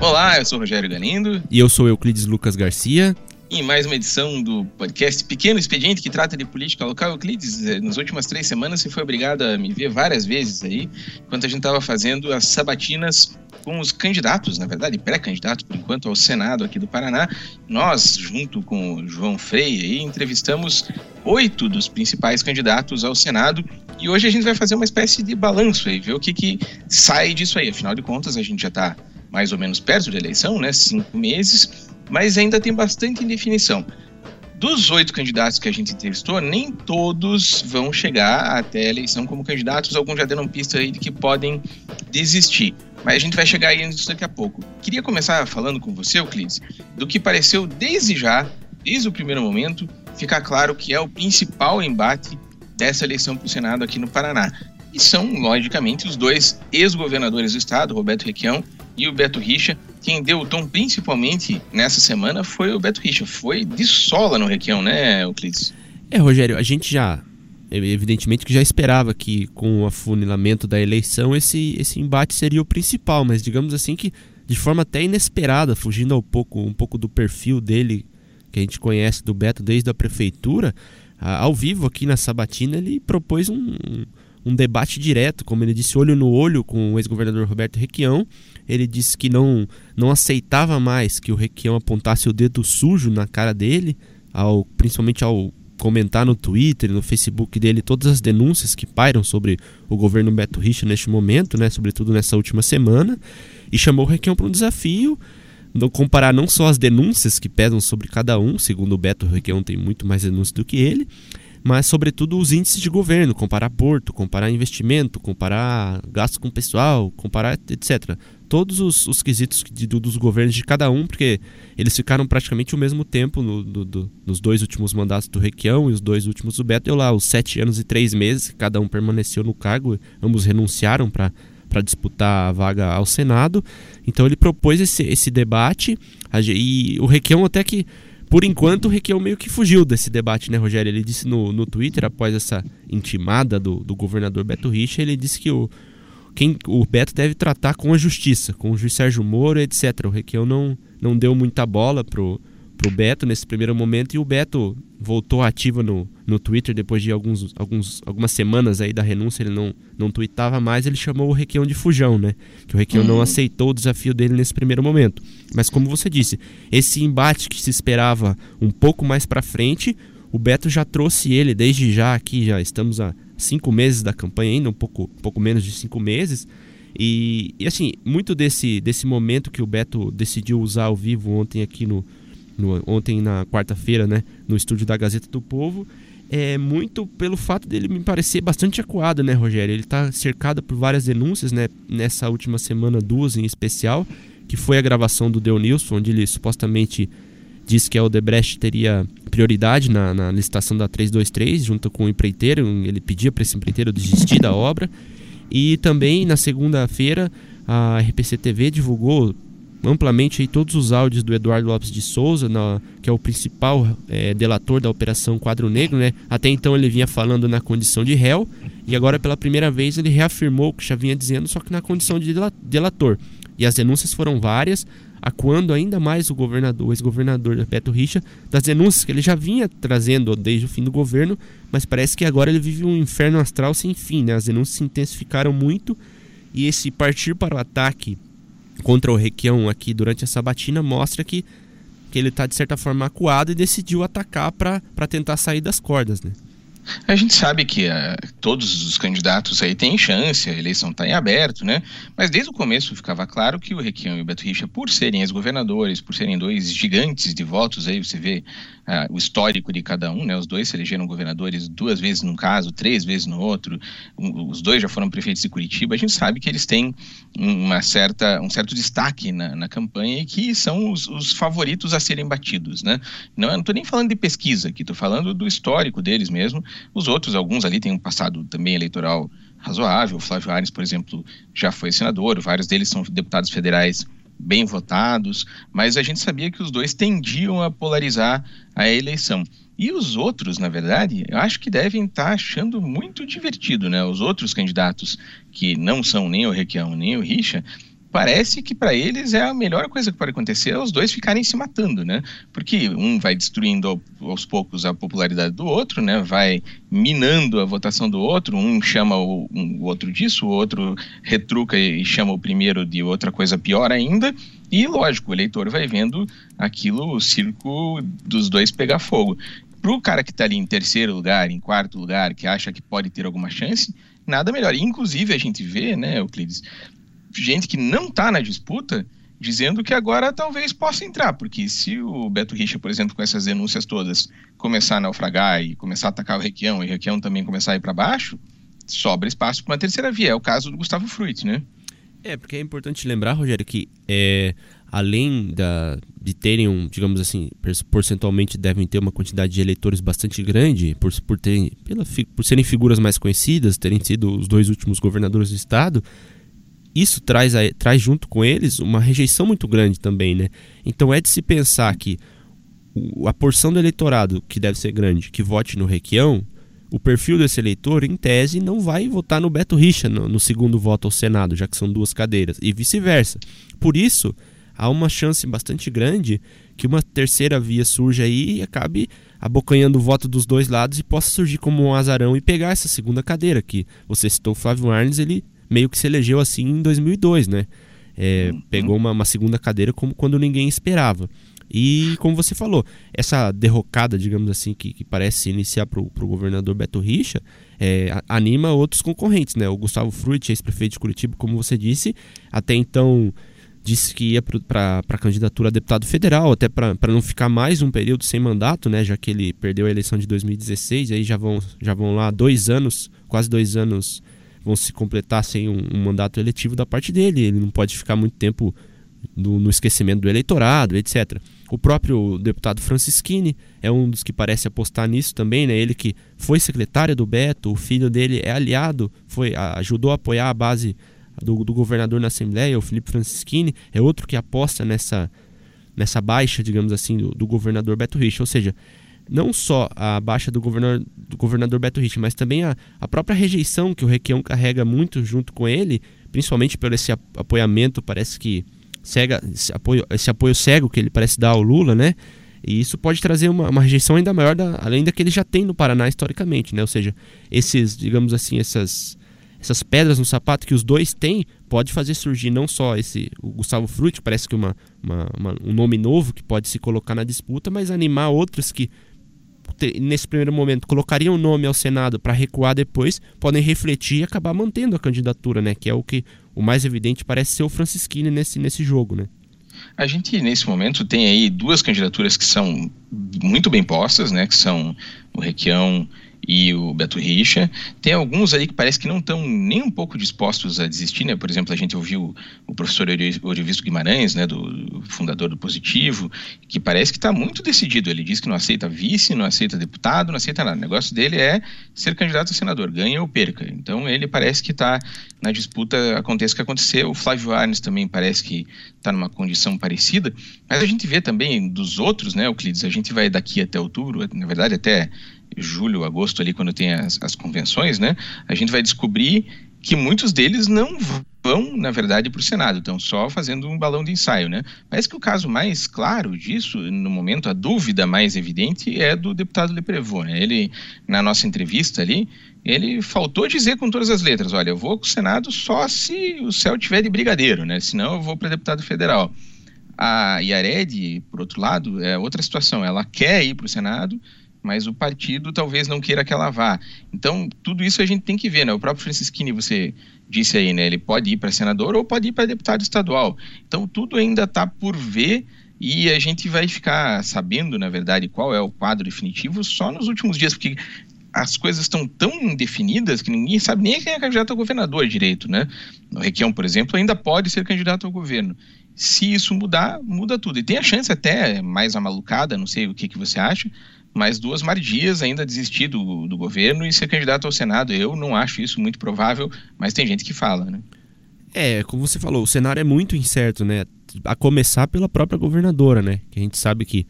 Olá, eu sou o Rogério Ganindo. E eu sou Euclides Lucas Garcia. E mais uma edição do podcast Pequeno Expediente que trata de política local. Euclides, eh, nas últimas três semanas você foi obrigado a me ver várias vezes aí, enquanto a gente estava fazendo as sabatinas com os candidatos, na verdade, pré-candidatos, por enquanto, ao Senado aqui do Paraná. Nós, junto com o João Freire, aí, entrevistamos oito dos principais candidatos ao Senado e hoje a gente vai fazer uma espécie de balanço aí, ver o que, que sai disso aí. Afinal de contas, a gente já está mais ou menos perto da eleição, né? Cinco meses, mas ainda tem bastante indefinição. Dos oito candidatos que a gente entrevistou, nem todos vão chegar até a eleição como candidatos, alguns já deram pista aí de que podem desistir. Mas a gente vai chegar aí nisso daqui a pouco. Queria começar falando com você, Euclides, do que pareceu desde já, desde o primeiro momento, ficar claro que é o principal embate dessa eleição para o Senado aqui no Paraná. E são, logicamente, os dois ex-governadores do estado, Roberto Requião e o Beto Richa. Quem deu o tom principalmente nessa semana foi o Beto Richa. Foi de sola no Requião, né, Euclides? É, Rogério, a gente já evidentemente que já esperava que com o afunilamento da eleição esse, esse embate seria o principal, mas digamos assim que de forma até inesperada, fugindo um pouco, um pouco do perfil dele que a gente conhece do Beto desde a prefeitura, ao vivo aqui na Sabatina ele propôs um, um debate direto, como ele disse, olho no olho com o ex-governador Roberto Requião. Ele disse que não, não aceitava mais que o Requião apontasse o dedo sujo na cara dele, ao, principalmente ao comentar no Twitter, no Facebook dele todas as denúncias que pairam sobre o governo Beto Richa neste momento, né, sobretudo nessa última semana, e chamou o Requião para um desafio, comparar não só as denúncias que pesam sobre cada um, segundo o Beto, Requião tem muito mais denúncias do que ele, mas sobretudo os índices de governo, comparar porto, comparar investimento, comparar gasto com pessoal, comparar etc. Todos os, os quesitos de, dos governos de cada um, porque eles ficaram praticamente o mesmo tempo no, do, do, nos dois últimos mandatos do Requião e os dois últimos do Beto. Eu lá, os sete anos e três meses, cada um permaneceu no cargo, ambos renunciaram para para disputar a vaga ao Senado. Então ele propôs esse, esse debate e o Requião até que por enquanto, o Requião meio que fugiu desse debate, né, Rogério? Ele disse no, no Twitter, após essa intimada do, do governador Beto Richa, ele disse que o, quem, o Beto deve tratar com a justiça, com o juiz Sérgio Moro, etc. O Requião não, não deu muita bola pro, pro Beto nesse primeiro momento e o Beto voltou ativo no, no Twitter depois de alguns, alguns, algumas semanas aí da renúncia, ele não, não tweetava mais, ele chamou o Requião de fujão, né? Que o Requião uhum. não aceitou o desafio dele nesse primeiro momento. Mas como você disse, esse embate que se esperava um pouco mais para frente, o Beto já trouxe ele desde já aqui, já estamos há cinco meses da campanha ainda, um pouco, um pouco menos de cinco meses, e, e, assim, muito desse, desse momento que o Beto decidiu usar ao vivo ontem aqui no, no, ontem na quarta-feira, né, no estúdio da Gazeta do Povo, é muito pelo fato dele me parecer bastante acuado, né, Rogério? Ele está cercado por várias denúncias, né, nessa última semana, duas em especial, que foi a gravação do Nilson, onde ele supostamente disse que a Odebrecht teria prioridade na, na licitação da 323, junto com o empreiteiro, ele pedia para esse empreiteiro desistir da obra. E também na segunda-feira a RPC TV divulgou amplamente aí todos os áudios do Eduardo Lopes de Souza, na, que é o principal é, delator da Operação Quadro Negro. Né? Até então ele vinha falando na condição de réu e agora pela primeira vez ele reafirmou o que já vinha dizendo, só que na condição de delator. E as denúncias foram várias, acuando ainda mais o governador, ex-governador Beto Richa, das denúncias que ele já vinha trazendo desde o fim do governo, mas parece que agora ele vive um inferno astral sem fim. Né? As denúncias se intensificaram muito e esse partir para o ataque contra o Requião aqui durante a sabatina mostra que, que ele está de certa forma acuado e decidiu atacar para tentar sair das cordas, né? A gente sabe que uh, todos os candidatos aí têm chance, a eleição está em aberto, né? Mas desde o começo ficava claro que o Requião e o Beto Richa, por serem ex-governadores, por serem dois gigantes de votos, aí você vê uh, o histórico de cada um, né? Os dois se elegeram governadores duas vezes num caso, três vezes no outro. Um, os dois já foram prefeitos de Curitiba. A gente sabe que eles têm uma certa, um certo destaque na, na campanha e que são os, os, favoritos a serem batidos, né? Não estou nem falando de pesquisa aqui, estou falando do histórico deles mesmo. Os outros, alguns ali têm um passado também eleitoral razoável. O Flávio Ares, por exemplo, já foi senador, vários deles são deputados federais bem votados, mas a gente sabia que os dois tendiam a polarizar a eleição. E os outros, na verdade, eu acho que devem estar achando muito divertido, né? Os outros candidatos que não são nem o Requião nem o Richa, parece que para eles é a melhor coisa que pode acontecer é os dois ficarem se matando, né? Porque um vai destruindo aos poucos a popularidade do outro, né? Vai minando a votação do outro, um chama o, um, o outro disso, o outro retruca e chama o primeiro de outra coisa pior ainda. E lógico, o eleitor vai vendo aquilo, o circo dos dois pegar fogo. Para o cara que está ali em terceiro lugar, em quarto lugar, que acha que pode ter alguma chance, nada melhor. Inclusive, a gente vê, né, Euclides, gente que não está na disputa dizendo que agora talvez possa entrar, porque se o Beto Richa, por exemplo, com essas denúncias todas, começar a naufragar e começar a atacar o Requião, e o Requião também começar a ir para baixo, sobra espaço para uma terceira via. É o caso do Gustavo Fruit, né? É, porque é importante lembrar, Rogério, que é, além da, de terem um, digamos assim, percentualmente devem ter uma quantidade de eleitores bastante grande, por, por, terem, pela, por serem figuras mais conhecidas, terem sido os dois últimos governadores do estado, isso traz, a, traz junto com eles uma rejeição muito grande também, né? Então é de se pensar que a porção do eleitorado, que deve ser grande, que vote no Requião, o perfil desse eleitor, em tese, não vai votar no Beto Richa no, no segundo voto ao Senado, já que são duas cadeiras, e vice-versa. Por isso, há uma chance bastante grande que uma terceira via surja aí e acabe abocanhando o voto dos dois lados e possa surgir como um azarão e pegar essa segunda cadeira que você citou, Flávio Arnes, ele meio que se elegeu assim em 2002, né? É, uhum. Pegou uma, uma, segunda cadeira como quando ninguém esperava. E como você falou, essa derrocada, digamos assim, que, que parece iniciar para o governador Beto Richa, é, anima outros concorrentes, né? O Gustavo Fruit, ex-prefeito de Curitiba, como você disse, até então disse que ia para a candidatura a deputado federal, até para não ficar mais um período sem mandato, né? Já que ele perdeu a eleição de 2016, aí já vão, já vão lá dois anos, quase dois anos vão se completar sem um, um mandato eletivo da parte dele. Ele não pode ficar muito tempo no, no, esquecimento do eleitorado, etc. O próprio deputado Francisquini é um dos que parece apostar nisso também, né? Ele que foi secretário do Beto, o filho dele é aliado, foi ajudou a apoiar a base do, do governador na Assembleia, o Felipe Francisquini, é outro que aposta nessa nessa baixa, digamos assim, do, do governador Beto Rich. Ou seja, não só a baixa do governador, do governador Beto Rich, mas também a, a própria rejeição que o Requião carrega muito junto com ele, principalmente por esse apoiamento, parece que cega, esse apoio, esse apoio cego que ele parece dar ao Lula, né? E isso pode trazer uma, uma rejeição ainda maior, da, além da que ele já tem no Paraná historicamente, né? Ou seja, esses, digamos assim, essas, essas pedras no sapato que os dois têm, pode fazer surgir não só esse o Gustavo Frutti, parece que uma, uma, uma, um nome novo que pode se colocar na disputa, mas animar outros que nesse primeiro momento colocariam o nome ao Senado para recuar depois, podem refletir e acabar mantendo a candidatura, né? Que é o que o mais evidente parece ser o Francisquini nesse, nesse jogo, né? A gente, nesse momento, tem aí duas candidaturas que são muito bem postas, né? Que são o Requião e o Beto Richa. Tem alguns aí que parece que não estão nem um pouco dispostos a desistir, né? Por exemplo, a gente ouviu o professor Orivisto Guimarães, né, do fundador do Positivo, que parece que está muito decidido. Ele diz que não aceita vice, não aceita deputado, não aceita nada. O negócio dele é ser candidato a senador, ganha ou perca. Então ele parece que está na disputa, aconteça o que aconteceu. O Flávio Arnes também parece que está numa condição parecida. Mas a gente vê também dos outros, né, Euclides? A gente vai daqui até outubro, na verdade até julho, agosto ali, quando tem as, as convenções, né, a gente vai descobrir que muitos deles não vão, na verdade, para o Senado, estão só fazendo um balão de ensaio, né? Parece que o caso mais claro disso, no momento, a dúvida mais evidente é do deputado Leprevô, né? Ele, na nossa entrevista ali, ele faltou dizer com todas as letras, olha, eu vou para o Senado só se o céu tiver de brigadeiro, né? Senão eu vou para deputado federal. A Yared, por outro lado, é outra situação, ela quer ir para o Senado, mas o partido talvez não queira que ela vá. Então, tudo isso a gente tem que ver, né? O próprio Francisquini, você disse aí, né? Ele pode ir para senador ou pode ir para deputado estadual. Então, tudo ainda está por ver e a gente vai ficar sabendo, na verdade, qual é o quadro definitivo só nos últimos dias, porque as coisas estão tão indefinidas que ninguém sabe nem quem é candidato a governador direito, né? O Requião, por exemplo, ainda pode ser candidato ao governo. Se isso mudar, muda tudo. E tem a chance até mais amalucada, não sei o que, que você acha, mas duas Mardias ainda desistir do, do governo e ser candidato ao Senado. Eu não acho isso muito provável, mas tem gente que fala, né? É, como você falou, o cenário é muito incerto, né? A começar pela própria governadora, né? Que a gente sabe que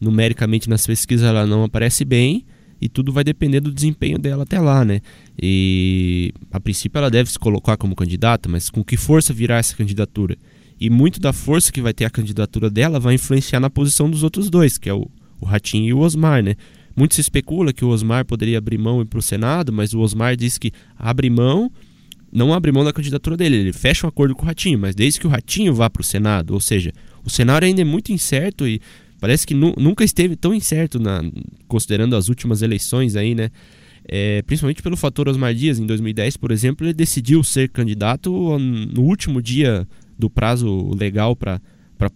numericamente nas pesquisas ela não aparece bem e tudo vai depender do desempenho dela até lá, né? E a princípio ela deve se colocar como candidata, mas com que força virá essa candidatura? E muito da força que vai ter a candidatura dela vai influenciar na posição dos outros dois, que é o, o Ratinho e o Osmar, né? Muito se especula que o Osmar poderia abrir mão e ir para o Senado, mas o Osmar diz que abre mão, não abre mão da candidatura dele, ele fecha um acordo com o Ratinho, mas desde que o Ratinho vá para o Senado, ou seja, o cenário ainda é muito incerto e parece que nu nunca esteve tão incerto, na, considerando as últimas eleições aí, né? É, principalmente pelo fator Osmar Dias, em 2010, por exemplo, ele decidiu ser candidato no último dia do prazo legal para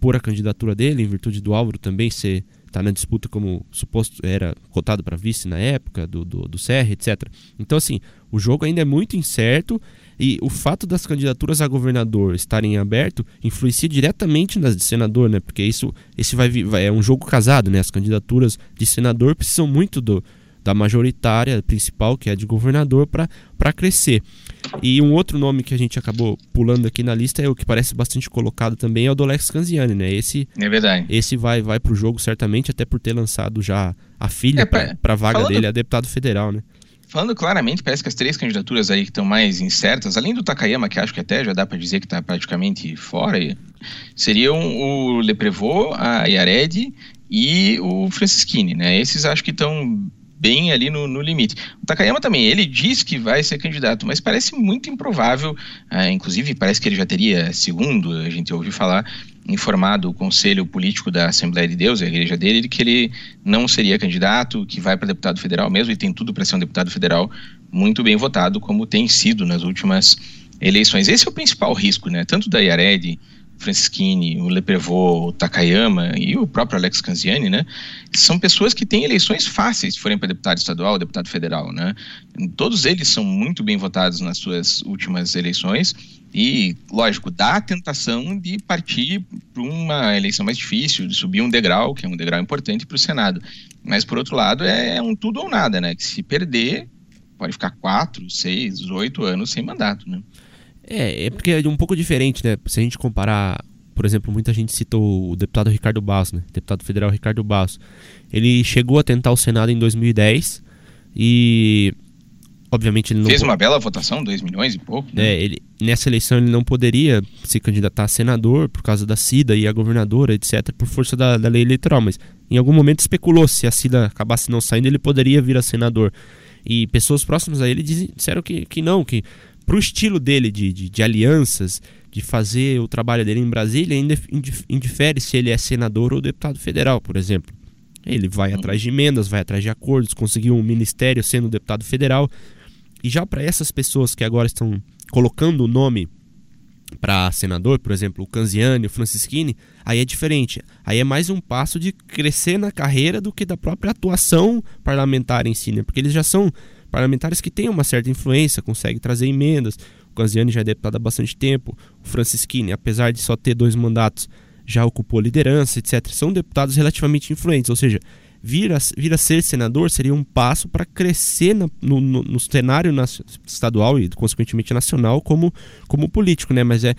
pôr a candidatura dele, em virtude do Álvaro também ser tá na disputa como suposto era cotado para vice na época do, do, do etc. Então, assim, o jogo ainda é muito incerto e o fato das candidaturas a governador estarem em aberto influencia diretamente nas de senador, né? Porque isso esse vai, vai é um jogo casado, né? As candidaturas de senador precisam muito do, da majoritária principal, que é de governador, para crescer. E um outro nome que a gente acabou pulando aqui na lista é o que parece bastante colocado também, é o do Alex Canziani, né? Esse, é verdade. Esse vai, vai pro jogo certamente, até por ter lançado já a filha é, para a vaga falando, dele, a deputado federal, né? Falando claramente, parece que as três candidaturas aí que estão mais incertas, além do Takayama, que acho que até já dá para dizer que está praticamente fora, seriam o Leprevot, a Yared e o Francisquini, né? Esses acho que estão bem ali no, no, limite. O Takayama também, ele diz que vai ser candidato, mas parece muito improvável, ah, inclusive parece que ele já teria, segundo a gente ouviu falar, informado o Conselho Político da Assembleia de Deus, a igreja dele, de que ele não seria candidato, que vai para deputado federal mesmo e tem tudo para ser um deputado federal muito bem votado, como tem sido nas últimas eleições. Esse é o principal risco, né? Tanto da Yared Francisquini, o Leprevot, o Takayama e o próprio Alex Canziani, né? São pessoas que têm eleições fáceis se forem para deputado estadual, deputado federal, né? Todos eles são muito bem votados nas suas últimas eleições e, lógico, dá a tentação de partir para uma eleição mais difícil, de subir um degrau, que é um degrau importante para o Senado. Mas, por outro lado, é um tudo ou nada, né? Que se perder, pode ficar quatro, seis, oito anos sem mandato, né? É, é porque é um pouco diferente, né? Se a gente comparar, por exemplo, muita gente citou o deputado Ricardo Barros, né? Deputado federal Ricardo Barros. Ele chegou a tentar o Senado em 2010 e obviamente ele não fez uma bela votação, 2 milhões e pouco. Né? É, ele nessa eleição ele não poderia se candidatar a senador por causa da Cida e a governadora, etc, por força da, da lei eleitoral, mas em algum momento especulou se a Cida acabasse não saindo, ele poderia vir a senador. E pessoas próximas a ele disseram que, que não, que para o estilo dele de, de, de, alianças, de fazer o trabalho dele em Brasília, ainda indifere se ele é senador ou deputado federal, por exemplo. Ele vai atrás de emendas, vai atrás de acordos, conseguiu um ministério sendo deputado federal. E já para essas pessoas que agora estão colocando o nome para senador, por exemplo, o Canziani, o Francisquini, aí é diferente. Aí é mais um passo de crescer na carreira do que da própria atuação parlamentar em si, né? Porque eles já são parlamentares que têm uma certa influência, conseguem trazer emendas. O Canziani já é deputado há bastante tempo. O Francisquini, apesar de só ter dois mandatos, já ocupou liderança, etc. São deputados relativamente influentes, ou seja, vir a, vir a ser senador seria um passo para crescer na, no, no, no, cenário estadual e, consequentemente, nacional como, como político, né? Mas é,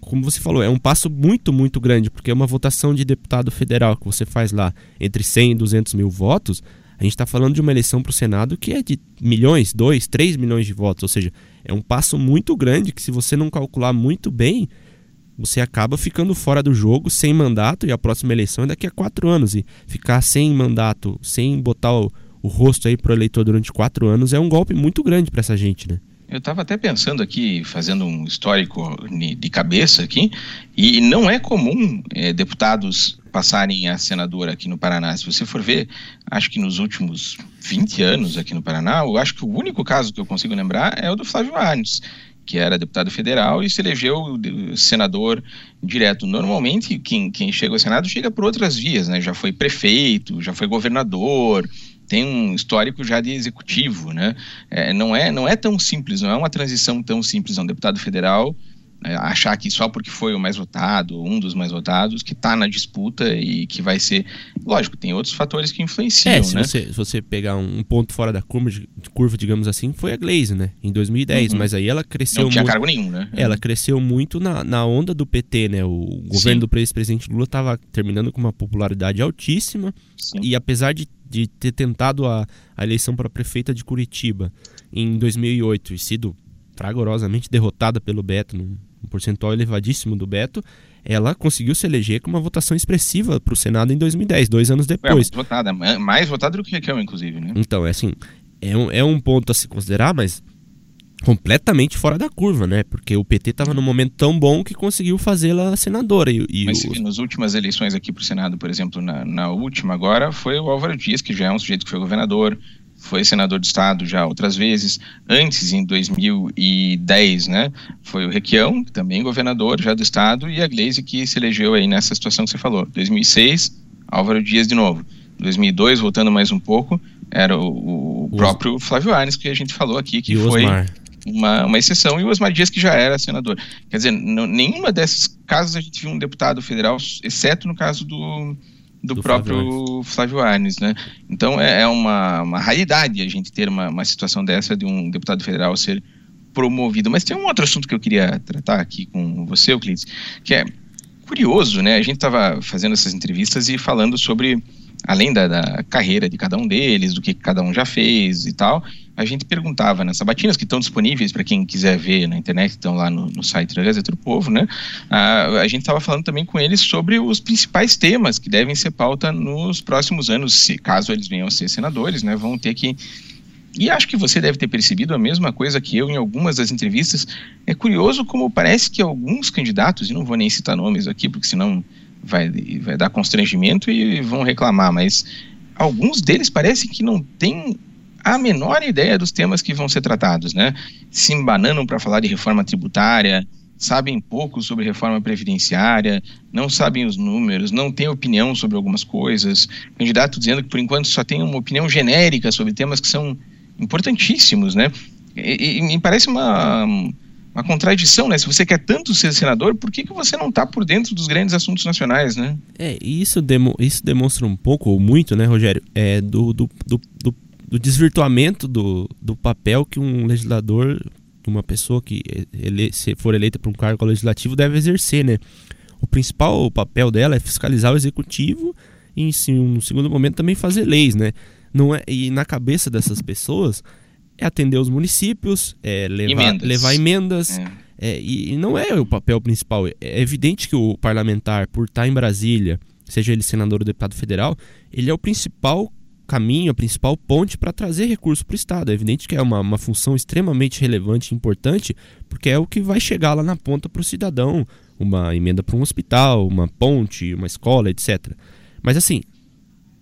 como você falou, é um passo muito, muito grande, porque é uma votação de deputado federal que você faz lá entre 100 e 200 mil votos, a gente está falando de uma eleição para o Senado que é de milhões, dois, três milhões de votos. Ou seja, é um passo muito grande que, se você não calcular muito bem, você acaba ficando fora do jogo, sem mandato, e a próxima eleição é daqui a quatro anos. E ficar sem mandato, sem botar o, o rosto aí para o eleitor durante quatro anos, é um golpe muito grande para essa gente, né? Eu estava até pensando aqui, fazendo um histórico de cabeça aqui, e não é comum é, deputados passarem a senador aqui no Paraná. Se você for ver, acho que nos últimos 20 anos aqui no Paraná, eu acho que o único caso que eu consigo lembrar é o do Flávio Arnes, que era deputado federal e se elegeu senador direto. Normalmente, quem, quem chega ao Senado chega por outras vias, né? Já foi prefeito, já foi governador, tem um histórico já de executivo, né? É, não, é, não é tão simples, não é uma transição tão simples. Um deputado federal é, achar que só porque foi o mais votado, um dos mais votados, que está na disputa e que vai ser. Lógico, tem outros fatores que influenciam. É, se, né? você, se você pegar um ponto fora da curva, curva, digamos assim, foi a Glaze, né? Em 2010. Uhum. Mas aí ela cresceu. Não tinha muito, cargo nenhum, né? Ela cresceu muito na, na onda do PT, né? O governo Sim. do ex-presidente Lula estava terminando com uma popularidade altíssima. Sim. E apesar de, de ter tentado a, a eleição para prefeita de Curitiba em 2008 e sido fragorosamente derrotada pelo Beto, num, um percentual elevadíssimo do Beto, ela conseguiu se eleger com uma votação expressiva para o Senado em 2010, dois anos depois. É, votada, mais votada do que Raquel, inclusive, né? Então, é assim, é um, é um ponto a se considerar, mas completamente fora da curva, né? Porque o PT estava num momento tão bom que conseguiu fazê-la senadora. E, e Mas os... nas últimas eleições aqui para o Senado, por exemplo, na, na, última agora, foi o Álvaro Dias, que já é um sujeito que foi governador, foi senador de Estado já outras vezes. Antes, em 2010, né, foi o Requião, também governador já do Estado, e a Gleisi que se elegeu aí nessa situação que você falou. 2006, Álvaro Dias de novo. 2002, voltando mais um pouco, era o, o próprio Flávio Arnes, que a gente falou aqui, que foi uma, uma exceção, e o Osmar Dias, que já era senador. Quer dizer, nenhuma desses casos a gente viu um deputado federal, exceto no caso do do, do próprio Flávio Arnes, né? Então é, é, uma, uma raridade a gente ter uma, uma situação dessa de um deputado federal ser promovido. Mas tem um outro assunto que eu queria tratar aqui com você, Euclides, que é curioso, né? A gente estava fazendo essas entrevistas e falando sobre além da, da, carreira de cada um deles, do que cada um já fez e tal, a gente perguntava nas sabatinas que estão disponíveis para quem quiser ver na internet, estão lá no, no site da Gazeta do Povo, né? A, a gente estava falando também com eles sobre os principais temas que devem ser pauta nos próximos anos, se caso eles venham a ser senadores, né? Vão ter que e acho que você deve ter percebido a mesma coisa que eu em algumas das entrevistas. É curioso como parece que alguns candidatos, e não vou nem citar nomes aqui, porque senão vai, vai dar constrangimento e vão reclamar, mas alguns deles parecem que não têm a menor ideia dos temas que vão ser tratados, né? Se embananam para falar de reforma tributária, sabem pouco sobre reforma previdenciária, não sabem os números, não têm opinião sobre algumas coisas. Candidato dizendo que por enquanto só tem uma opinião genérica sobre temas que são importantíssimos, né? E, e me parece uma uma contradição, né? Se você quer tanto ser senador, por que, que você não está por dentro dos grandes assuntos nacionais, né? É, isso, demo, isso demonstra um pouco, ou muito, né, Rogério, é, do, do, do, do, desvirtuamento do, do papel que um legislador, uma pessoa que ele, se for eleita para um cargo legislativo deve exercer, né? O principal papel dela é fiscalizar o executivo e, em um segundo momento, também fazer leis, né? Não é, e na cabeça dessas pessoas é atender os municípios, é levar emendas, levar emendas é. É, e, e, não é o papel principal. É evidente que o parlamentar, por estar em Brasília, seja ele senador ou deputado federal, ele é o principal caminho, a principal ponte para trazer recurso para o Estado. É evidente que é uma, uma função extremamente relevante e importante, porque é o que vai chegar lá na ponta para o cidadão. Uma emenda para um hospital, uma ponte, uma escola, etc. Mas assim,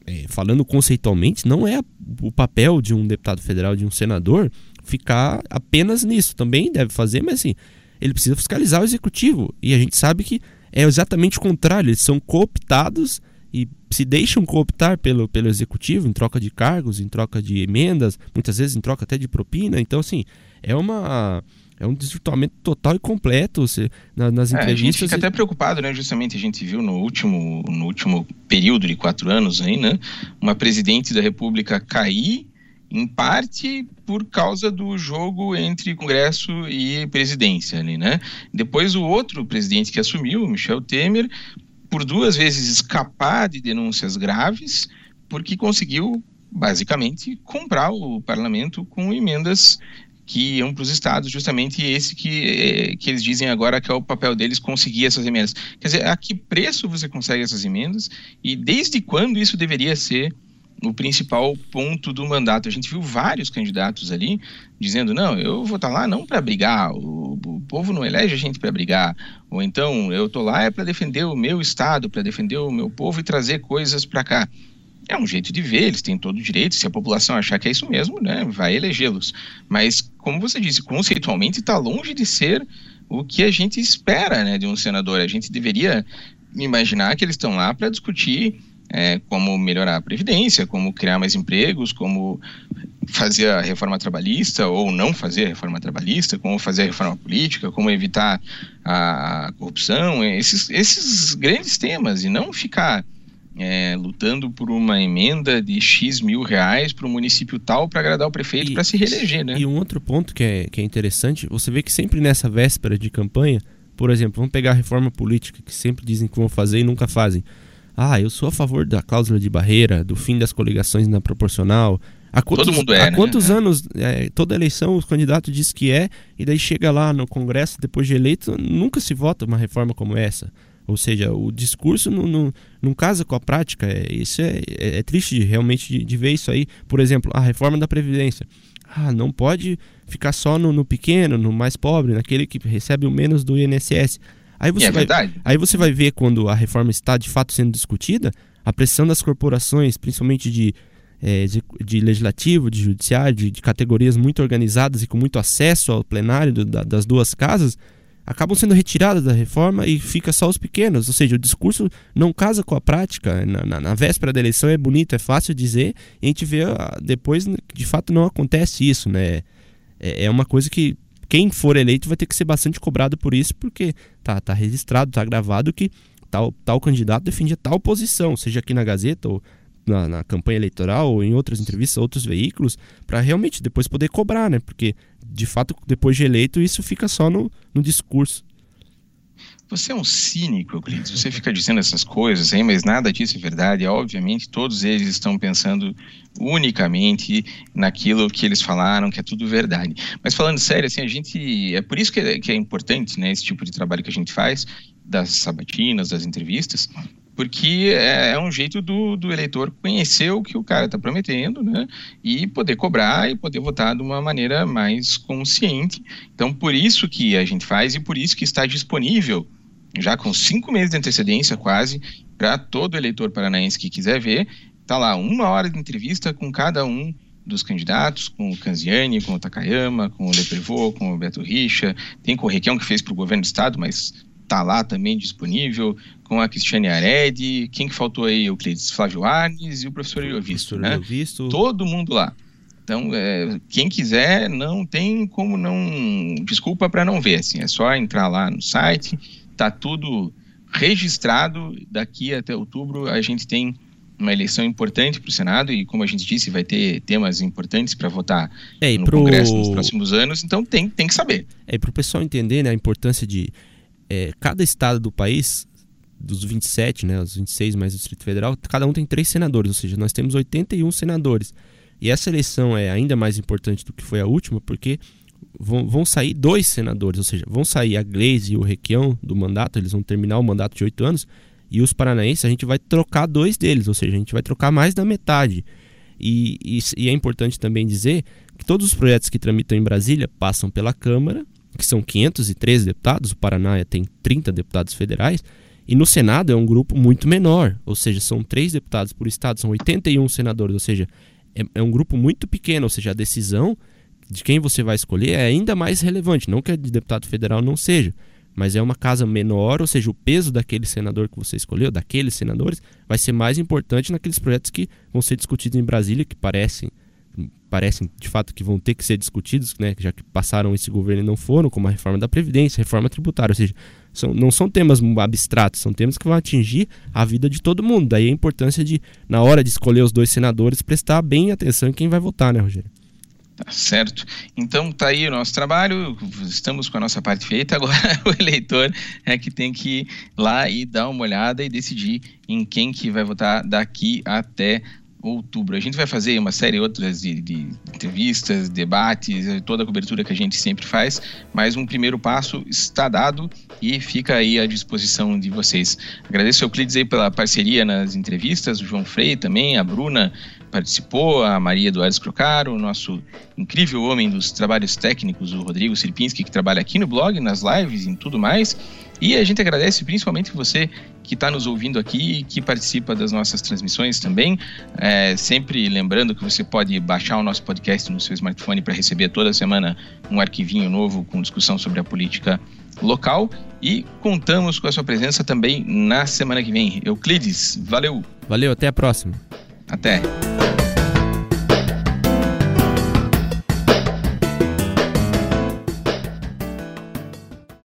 é, falando conceitualmente, não é o papel de um deputado federal, de um senador, ficar apenas nisso. Também deve fazer, mas assim, ele precisa fiscalizar o executivo. E a gente sabe que é exatamente o contrário, eles são cooptados e se deixam cooptar pelo, pelo executivo em troca de cargos, em troca de emendas, muitas vezes em troca até de propina. Então, assim, é uma é um desvirtuamento total e completo você, na, nas é, entrevistas. A gente fica até preocupado, né? Justamente a gente viu no último, no último período de quatro anos aí, né? Uma presidente da República cair, em parte por causa do jogo entre Congresso e presidência ali, né? Depois o outro presidente que assumiu, Michel Temer, por duas vezes escapar de denúncias graves, porque conseguiu basicamente comprar o parlamento com emendas que iam para os estados, justamente esse que, eh, que eles dizem agora que é o papel deles conseguir essas emendas. Quer dizer, a que preço você consegue essas emendas e desde quando isso deveria ser o principal ponto do mandato? A gente viu vários candidatos ali dizendo: não, eu vou estar tá lá não para brigar, o, o, povo não elege a gente para brigar, ou então eu estou lá é para defender o meu estado, para defender o meu povo e trazer coisas para cá. É um jeito de ver, eles têm todo o direito, se a população achar que é isso mesmo, né, vai elegê-los. Mas, como você disse, conceitualmente está longe de ser o que a gente espera né, de um senador. A gente deveria imaginar que eles estão lá para discutir é, como melhorar a previdência, como criar mais empregos, como fazer a reforma trabalhista ou não fazer a reforma trabalhista, como fazer a reforma política, como evitar a corrupção, esses, esses grandes temas, e não ficar é, lutando por uma emenda de X mil reais para o município tal para agradar o prefeito para se reeleger, né? E um outro ponto que é, que é interessante, você vê que sempre nessa véspera de campanha, por exemplo, vamos pegar a reforma política, que sempre dizem que vão fazer e nunca fazem. Ah, eu sou a favor da cláusula de barreira, do fim das coligações na proporcional. Há quantos, Todo mundo é, há né? quantos anos, é, toda eleição, os candidatos dizem que é, e daí chega lá no Congresso, depois de eleito, nunca se vota uma reforma como essa. Ou seja, o discurso não, não, não casa com a prática. É, isso é, é, é triste realmente de, de, ver isso aí. Por exemplo, a reforma da Previdência. Ah, não pode ficar só no, no pequeno, no mais pobre, naquele que recebe o menos do INSS. Aí você, é vai, aí você vai ver quando a reforma está de fato sendo discutida, a pressão das corporações, principalmente de, é, de, de, legislativo, de judiciário, de, de, categorias muito organizadas e com muito acesso ao plenário do, da, das duas casas, acabam sendo retiradas da reforma e fica só os pequenos. Ou seja, o discurso não casa com a prática. Na, na, na véspera da eleição é bonito, é fácil dizer, e a gente vê ah, depois de fato não acontece isso, né? É, é uma coisa que quem for eleito vai ter que ser bastante cobrado por isso, porque tá, tá registrado, tá gravado que tal, tal candidato defendia tal posição, seja aqui na Gazeta ou na, na, campanha eleitoral ou em outras entrevistas, outros veículos, para realmente depois poder cobrar, né? Porque, de fato, depois de eleito, isso fica só no, no discurso. Você é um cínico, Euclides. Você fica dizendo essas coisas aí, mas nada disso é verdade. Obviamente, todos eles estão pensando unicamente naquilo que eles falaram, que é tudo verdade. Mas falando sério, assim, a gente. É por isso que é, que é importante, né, esse tipo de trabalho que a gente faz, das sabatinas, das entrevistas, porque é, é um jeito do, do, eleitor conhecer o que o cara está prometendo, né? E poder cobrar e poder votar de uma maneira mais consciente. Então, por isso que a gente faz e por isso que está disponível, já com cinco meses de antecedência quase, para todo eleitor paranaense que quiser ver. Está lá uma hora de entrevista com cada um dos candidatos, com o Canziani, com o Takayama, com o Leprevô, com o Beto Richa, tem o Requião que fez para o governo do estado, mas tá lá também disponível, com a Cristiane Aredi, quem que faltou aí? Euclides Flávio Arnes e o professor Iovisto, né? Visto. Todo mundo lá. Então, é, quem quiser, não tem como não... Desculpa para não ver, assim, é só entrar lá no site, tá tudo registrado, daqui até outubro a gente tem uma eleição importante para o Senado e, como a gente disse, vai ter temas importantes para votar é, no pro... Congresso nos próximos anos, então tem, tem que saber. É, para o pessoal entender né, a importância de é, cada estado do país, dos 27, né, os 26 mais o Distrito Federal, cada um tem três senadores, ou seja, nós temos 81 senadores. E essa eleição é ainda mais importante do que foi a última, porque vão, vão sair dois senadores, ou seja, vão sair a Gleisi e o Requião do mandato, eles vão terminar o mandato de oito anos, e os paranaenses a gente vai trocar dois deles, ou seja, a gente vai trocar mais da metade. E, e, e é importante também dizer que todos os projetos que tramitam em Brasília passam pela Câmara que são 513 deputados, o Paraná tem 30 deputados federais, e no Senado é um grupo muito menor, ou seja, são três deputados por estado, são 81 senadores, ou seja, é, é um grupo muito pequeno, ou seja, a decisão de quem você vai escolher é ainda mais relevante, não que a de deputado federal não seja, mas é uma casa menor, ou seja, o peso daquele senador que você escolheu, daqueles senadores, vai ser mais importante naqueles projetos que vão ser discutidos em Brasília, que parecem parecem de fato que vão ter que ser discutidos, né, já que passaram esse governo e não foram, como a reforma da Previdência, reforma tributária, ou seja, são, não são temas abstratos, são temas que vão atingir a vida de todo mundo. Daí a importância de, na hora de escolher os dois senadores, prestar bem atenção em quem vai votar, né, Rogério? Tá certo. Então tá aí o nosso trabalho, estamos com a nossa parte feita, agora o eleitor é que tem que ir lá e dar uma olhada e decidir em quem que vai votar daqui até outubro. A gente vai fazer uma série outras de, de, entrevistas, debates, toda a cobertura que a gente sempre faz, mas um primeiro passo está dado e fica aí à disposição de vocês. Agradeço ao Euclides aí pela parceria nas entrevistas, o João Frei também, a Bruna participou, a Maria Eduardo Crocaro, o nosso incrível homem dos trabalhos técnicos, o Rodrigo Sirpinski, que trabalha aqui no blog, nas lives e tudo mais. E a gente agradece principalmente você que está nos ouvindo aqui e que participa das nossas transmissões também. É, sempre lembrando que você pode baixar o nosso podcast no seu smartphone para receber toda semana um arquivinho novo com discussão sobre a política local. E contamos com a sua presença também na semana que vem. Euclides, valeu! Valeu, até a próxima. Até!